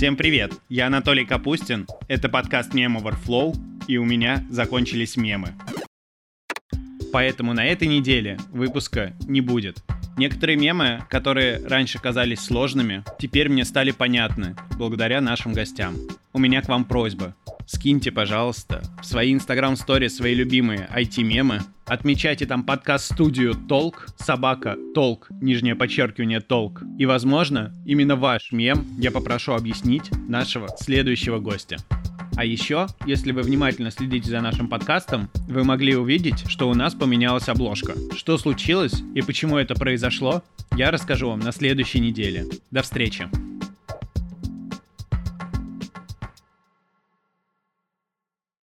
Всем привет, я Анатолий Капустин, это подкаст Мем Overflow, и у меня закончились мемы. Поэтому на этой неделе выпуска не будет. Некоторые мемы, которые раньше казались сложными, теперь мне стали понятны благодаря нашим гостям. У меня к вам просьба. Скиньте, пожалуйста, в свои инстаграм стори свои любимые IT-мемы. Отмечайте там подкаст-студию Толк, собака Толк, нижнее подчеркивание Толк. И, возможно, именно ваш мем я попрошу объяснить нашего следующего гостя. А еще, если вы внимательно следите за нашим подкастом, вы могли увидеть, что у нас поменялась обложка. Что случилось и почему это произошло, я расскажу вам на следующей неделе. До встречи!